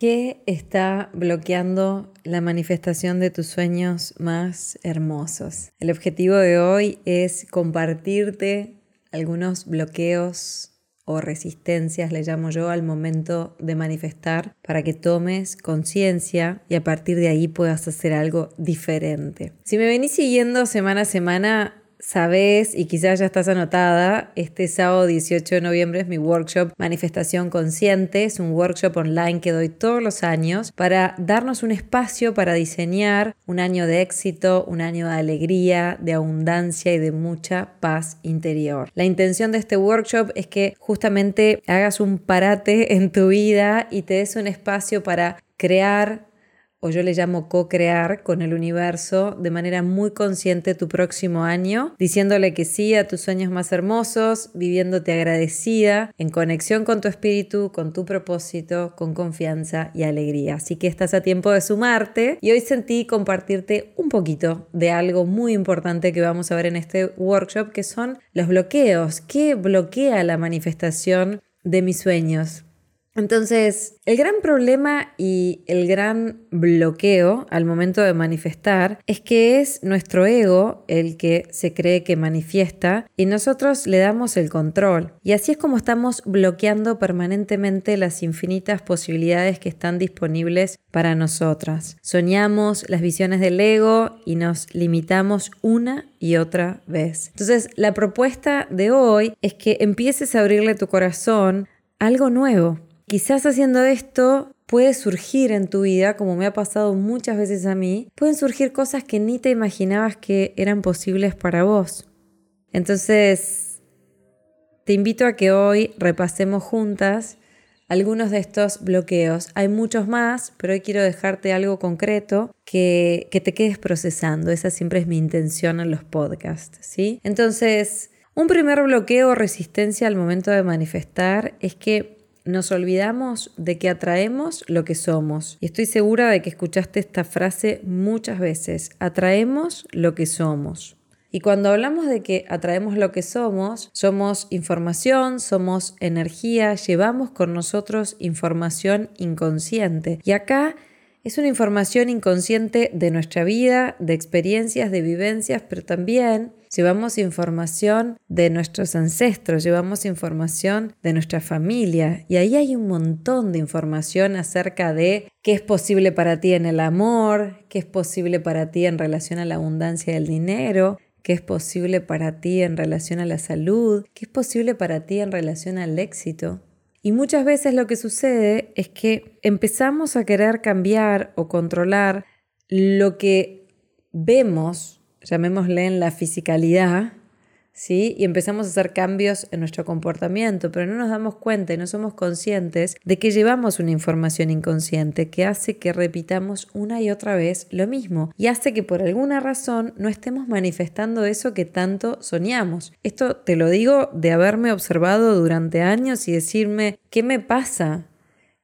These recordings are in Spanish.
¿Qué está bloqueando la manifestación de tus sueños más hermosos? El objetivo de hoy es compartirte algunos bloqueos o resistencias, le llamo yo, al momento de manifestar, para que tomes conciencia y a partir de ahí puedas hacer algo diferente. Si me venís siguiendo semana a semana, sabes y quizás ya estás anotada, este sábado 18 de noviembre es mi workshop Manifestación Consciente. Es un workshop online que doy todos los años para darnos un espacio para diseñar un año de éxito, un año de alegría, de abundancia y de mucha paz interior. La intención de este workshop es que justamente hagas un parate en tu vida y te des un espacio para crear o yo le llamo co-crear con el universo de manera muy consciente tu próximo año, diciéndole que sí a tus sueños más hermosos, viviéndote agradecida, en conexión con tu espíritu, con tu propósito, con confianza y alegría. Así que estás a tiempo de sumarte y hoy sentí compartirte un poquito de algo muy importante que vamos a ver en este workshop, que son los bloqueos. ¿Qué bloquea la manifestación de mis sueños? Entonces, el gran problema y el gran bloqueo al momento de manifestar es que es nuestro ego el que se cree que manifiesta y nosotros le damos el control. Y así es como estamos bloqueando permanentemente las infinitas posibilidades que están disponibles para nosotras. Soñamos las visiones del ego y nos limitamos una y otra vez. Entonces, la propuesta de hoy es que empieces a abrirle tu corazón algo nuevo Quizás haciendo esto puede surgir en tu vida, como me ha pasado muchas veces a mí, pueden surgir cosas que ni te imaginabas que eran posibles para vos. Entonces, te invito a que hoy repasemos juntas algunos de estos bloqueos. Hay muchos más, pero hoy quiero dejarte algo concreto que, que te quedes procesando. Esa siempre es mi intención en los podcasts, ¿sí? Entonces, un primer bloqueo o resistencia al momento de manifestar es que nos olvidamos de que atraemos lo que somos. Y estoy segura de que escuchaste esta frase muchas veces. Atraemos lo que somos. Y cuando hablamos de que atraemos lo que somos, somos información, somos energía, llevamos con nosotros información inconsciente. Y acá es una información inconsciente de nuestra vida, de experiencias, de vivencias, pero también llevamos información de nuestros ancestros, llevamos información de nuestra familia y ahí hay un montón de información acerca de qué es posible para ti en el amor, qué es posible para ti en relación a la abundancia del dinero, qué es posible para ti en relación a la salud, qué es posible para ti en relación al éxito. Y muchas veces lo que sucede es que empezamos a querer cambiar o controlar lo que vemos, llamémosle en la fisicalidad, ¿sí? Y empezamos a hacer cambios en nuestro comportamiento, pero no nos damos cuenta y no somos conscientes de que llevamos una información inconsciente que hace que repitamos una y otra vez lo mismo y hace que por alguna razón no estemos manifestando eso que tanto soñamos. Esto te lo digo de haberme observado durante años y decirme, ¿qué me pasa?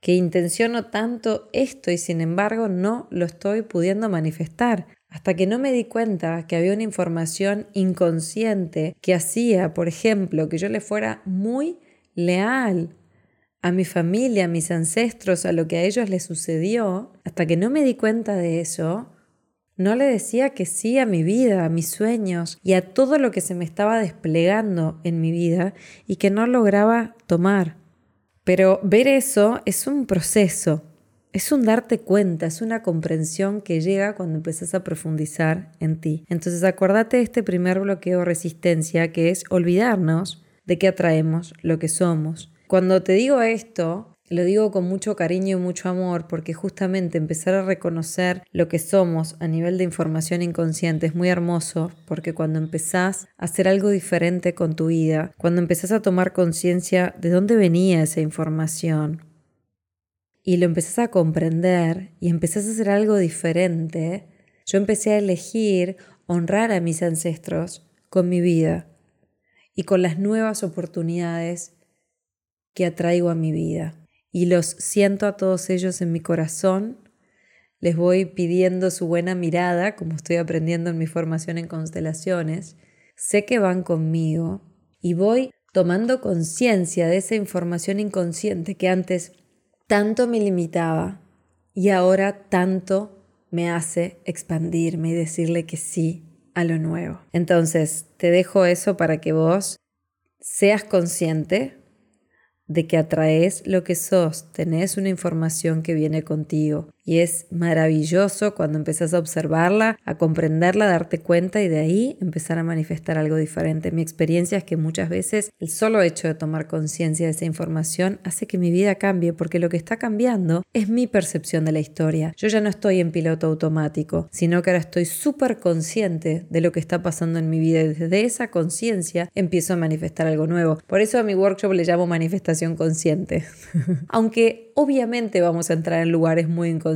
que intenciono tanto esto y sin embargo no lo estoy pudiendo manifestar hasta que no me di cuenta que había una información inconsciente que hacía, por ejemplo, que yo le fuera muy leal a mi familia, a mis ancestros, a lo que a ellos les sucedió, hasta que no me di cuenta de eso, no le decía que sí a mi vida, a mis sueños y a todo lo que se me estaba desplegando en mi vida y que no lograba tomar. Pero ver eso es un proceso, es un darte cuenta, es una comprensión que llega cuando empezás a profundizar en ti. Entonces acordate de este primer bloqueo o resistencia que es olvidarnos de que atraemos lo que somos. Cuando te digo esto, lo digo con mucho cariño y mucho amor porque justamente empezar a reconocer lo que somos a nivel de información inconsciente es muy hermoso porque cuando empezás a hacer algo diferente con tu vida, cuando empezás a tomar conciencia de dónde venía esa información, y lo empezás a comprender y empezás a hacer algo diferente, yo empecé a elegir honrar a mis ancestros con mi vida y con las nuevas oportunidades que atraigo a mi vida. Y los siento a todos ellos en mi corazón. Les voy pidiendo su buena mirada, como estoy aprendiendo en mi formación en constelaciones. Sé que van conmigo y voy tomando conciencia de esa información inconsciente que antes tanto me limitaba y ahora tanto me hace expandirme y decirle que sí a lo nuevo. Entonces, te dejo eso para que vos seas consciente de que atraes lo que sos, tenés una información que viene contigo y es maravilloso cuando empezás a observarla, a comprenderla, a darte cuenta y de ahí empezar a manifestar algo diferente. Mi experiencia es que muchas veces el solo hecho de tomar conciencia de esa información hace que mi vida cambie porque lo que está cambiando es mi percepción de la historia. Yo ya no estoy en piloto automático, sino que ahora estoy súper consciente de lo que está pasando en mi vida y desde esa conciencia empiezo a manifestar algo nuevo. Por eso a mi workshop le llamo manifestación consciente. Aunque obviamente vamos a entrar en lugares muy inconscientes,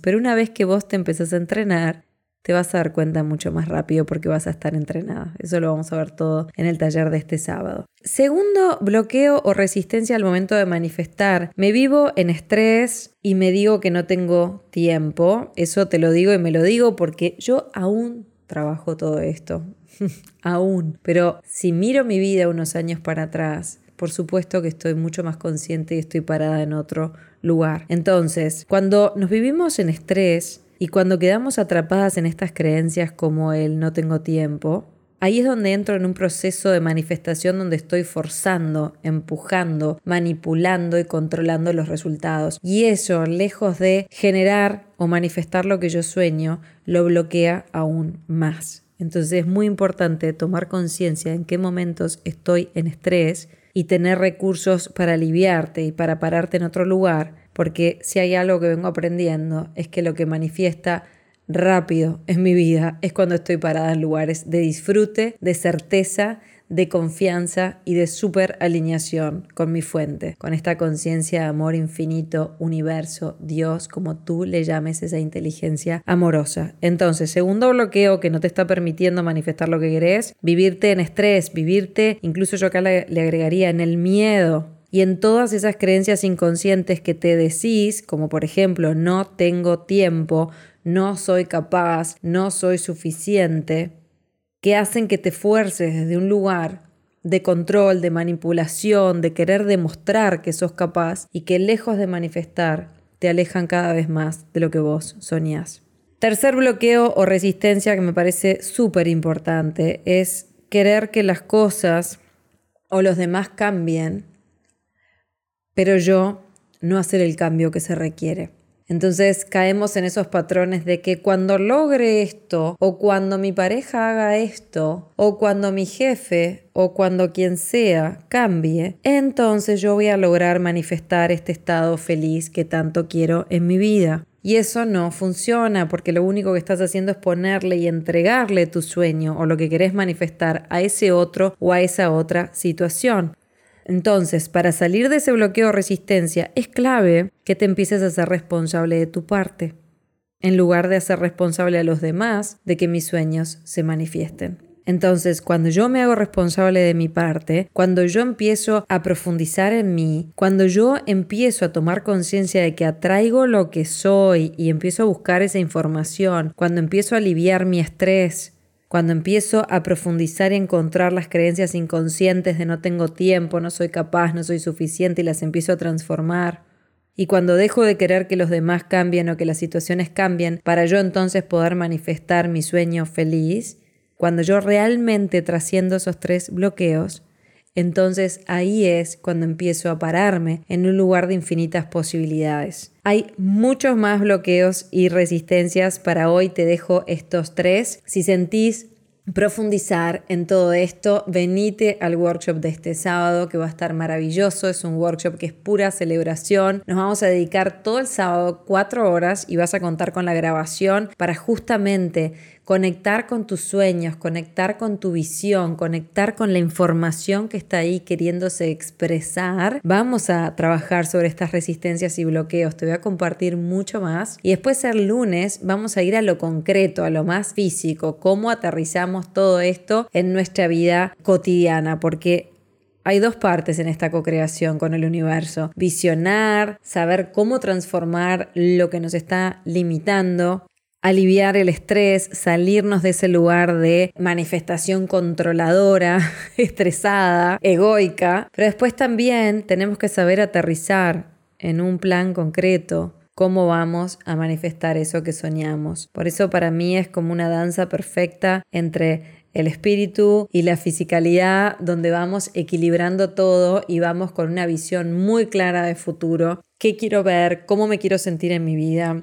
pero una vez que vos te empezás a entrenar, te vas a dar cuenta mucho más rápido porque vas a estar entrenada. Eso lo vamos a ver todo en el taller de este sábado. Segundo, bloqueo o resistencia al momento de manifestar. Me vivo en estrés y me digo que no tengo tiempo. Eso te lo digo y me lo digo porque yo aún trabajo todo esto. aún. Pero si miro mi vida unos años para atrás, por supuesto que estoy mucho más consciente y estoy parada en otro lugar. Entonces, cuando nos vivimos en estrés y cuando quedamos atrapadas en estas creencias como el no tengo tiempo, Ahí es donde entro en un proceso de manifestación donde estoy forzando, empujando, manipulando y controlando los resultados. Y eso, lejos de generar o manifestar lo que yo sueño, lo bloquea aún más. Entonces es muy importante tomar conciencia en qué momentos estoy en estrés y tener recursos para aliviarte y para pararte en otro lugar, porque si hay algo que vengo aprendiendo es que lo que manifiesta rápido en mi vida es cuando estoy parada en lugares de disfrute, de certeza, de confianza y de super alineación con mi fuente, con esta conciencia de amor infinito, universo, Dios, como tú le llames esa inteligencia amorosa. Entonces, segundo bloqueo que no te está permitiendo manifestar lo que querés, vivirte en estrés, vivirte, incluso yo acá le, le agregaría en el miedo, y en todas esas creencias inconscientes que te decís, como por ejemplo, no tengo tiempo, no soy capaz, no soy suficiente, que hacen que te fuerces desde un lugar de control, de manipulación, de querer demostrar que sos capaz y que lejos de manifestar te alejan cada vez más de lo que vos soñás. Tercer bloqueo o resistencia que me parece súper importante es querer que las cosas o los demás cambien, pero yo no hacer el cambio que se requiere. Entonces caemos en esos patrones de que cuando logre esto, o cuando mi pareja haga esto, o cuando mi jefe, o cuando quien sea cambie, entonces yo voy a lograr manifestar este estado feliz que tanto quiero en mi vida. Y eso no funciona porque lo único que estás haciendo es ponerle y entregarle tu sueño o lo que querés manifestar a ese otro o a esa otra situación. Entonces, para salir de ese bloqueo o resistencia, es clave que te empieces a ser responsable de tu parte, en lugar de hacer responsable a los demás de que mis sueños se manifiesten. Entonces, cuando yo me hago responsable de mi parte, cuando yo empiezo a profundizar en mí, cuando yo empiezo a tomar conciencia de que atraigo lo que soy y empiezo a buscar esa información, cuando empiezo a aliviar mi estrés, cuando empiezo a profundizar y encontrar las creencias inconscientes de no tengo tiempo, no soy capaz, no soy suficiente y las empiezo a transformar. Y cuando dejo de querer que los demás cambien o que las situaciones cambien para yo entonces poder manifestar mi sueño feliz, cuando yo realmente trasciendo esos tres bloqueos, entonces ahí es cuando empiezo a pararme en un lugar de infinitas posibilidades. Hay muchos más bloqueos y resistencias. Para hoy te dejo estos tres. Si sentís profundizar en todo esto, venite al workshop de este sábado que va a estar maravilloso. Es un workshop que es pura celebración. Nos vamos a dedicar todo el sábado cuatro horas y vas a contar con la grabación para justamente conectar con tus sueños, conectar con tu visión, conectar con la información que está ahí queriéndose expresar. Vamos a trabajar sobre estas resistencias y bloqueos. Te voy a compartir mucho más. Y después el lunes vamos a ir a lo concreto, a lo más físico, cómo aterrizamos todo esto en nuestra vida cotidiana, porque hay dos partes en esta co-creación con el universo. Visionar, saber cómo transformar lo que nos está limitando aliviar el estrés, salirnos de ese lugar de manifestación controladora, estresada, egoica, pero después también tenemos que saber aterrizar en un plan concreto cómo vamos a manifestar eso que soñamos. Por eso para mí es como una danza perfecta entre el espíritu y la fisicalidad, donde vamos equilibrando todo y vamos con una visión muy clara de futuro. ¿Qué quiero ver? ¿Cómo me quiero sentir en mi vida?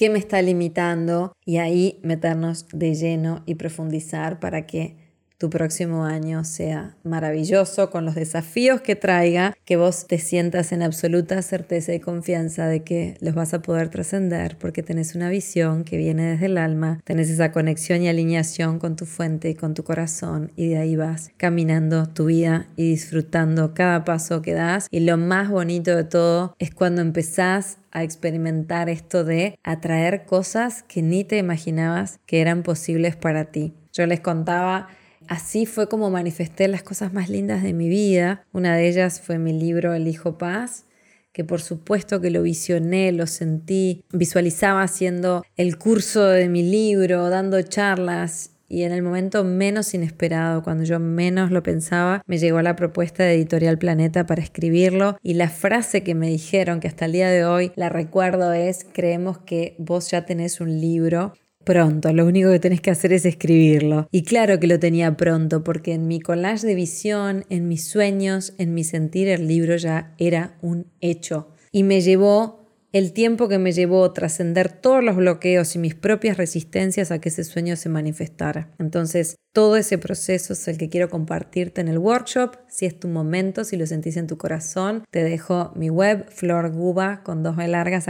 Qué me está limitando y ahí meternos de lleno y profundizar para que tu próximo año sea maravilloso con los desafíos que traiga, que vos te sientas en absoluta certeza y confianza de que los vas a poder trascender porque tenés una visión que viene desde el alma, tenés esa conexión y alineación con tu fuente y con tu corazón y de ahí vas caminando tu vida y disfrutando cada paso que das y lo más bonito de todo es cuando empezás a experimentar esto de atraer cosas que ni te imaginabas que eran posibles para ti. Yo les contaba Así fue como manifesté las cosas más lindas de mi vida. Una de ellas fue mi libro El Hijo Paz, que por supuesto que lo visioné, lo sentí, visualizaba haciendo el curso de mi libro, dando charlas y en el momento menos inesperado, cuando yo menos lo pensaba, me llegó la propuesta de Editorial Planeta para escribirlo y la frase que me dijeron, que hasta el día de hoy la recuerdo, es, creemos que vos ya tenés un libro pronto, lo único que tenés que hacer es escribirlo. Y claro que lo tenía pronto, porque en mi collage de visión, en mis sueños, en mi sentir, el libro ya era un hecho. Y me llevó el tiempo que me llevó trascender todos los bloqueos y mis propias resistencias a que ese sueño se manifestara. Entonces, todo ese proceso es el que quiero compartirte en el workshop. Si es tu momento, si lo sentís en tu corazón, te dejo mi web, florguba con dos largas.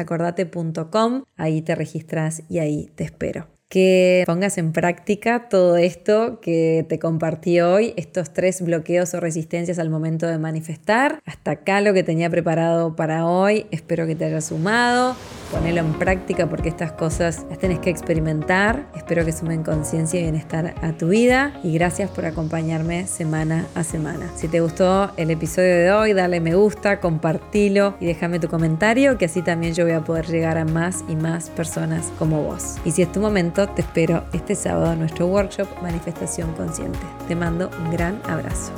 Ahí te registras y ahí te espero que pongas en práctica todo esto que te compartí hoy, estos tres bloqueos o resistencias al momento de manifestar. Hasta acá lo que tenía preparado para hoy, espero que te haya sumado, ponelo en práctica porque estas cosas las tenés que experimentar, espero que sumen conciencia y bienestar a tu vida y gracias por acompañarme semana a semana. Si te gustó el episodio de hoy, dale me gusta, compartilo y déjame tu comentario que así también yo voy a poder llegar a más y más personas como vos. Y si es tu momento, te espero este sábado en nuestro workshop Manifestación Consciente. Te mando un gran abrazo.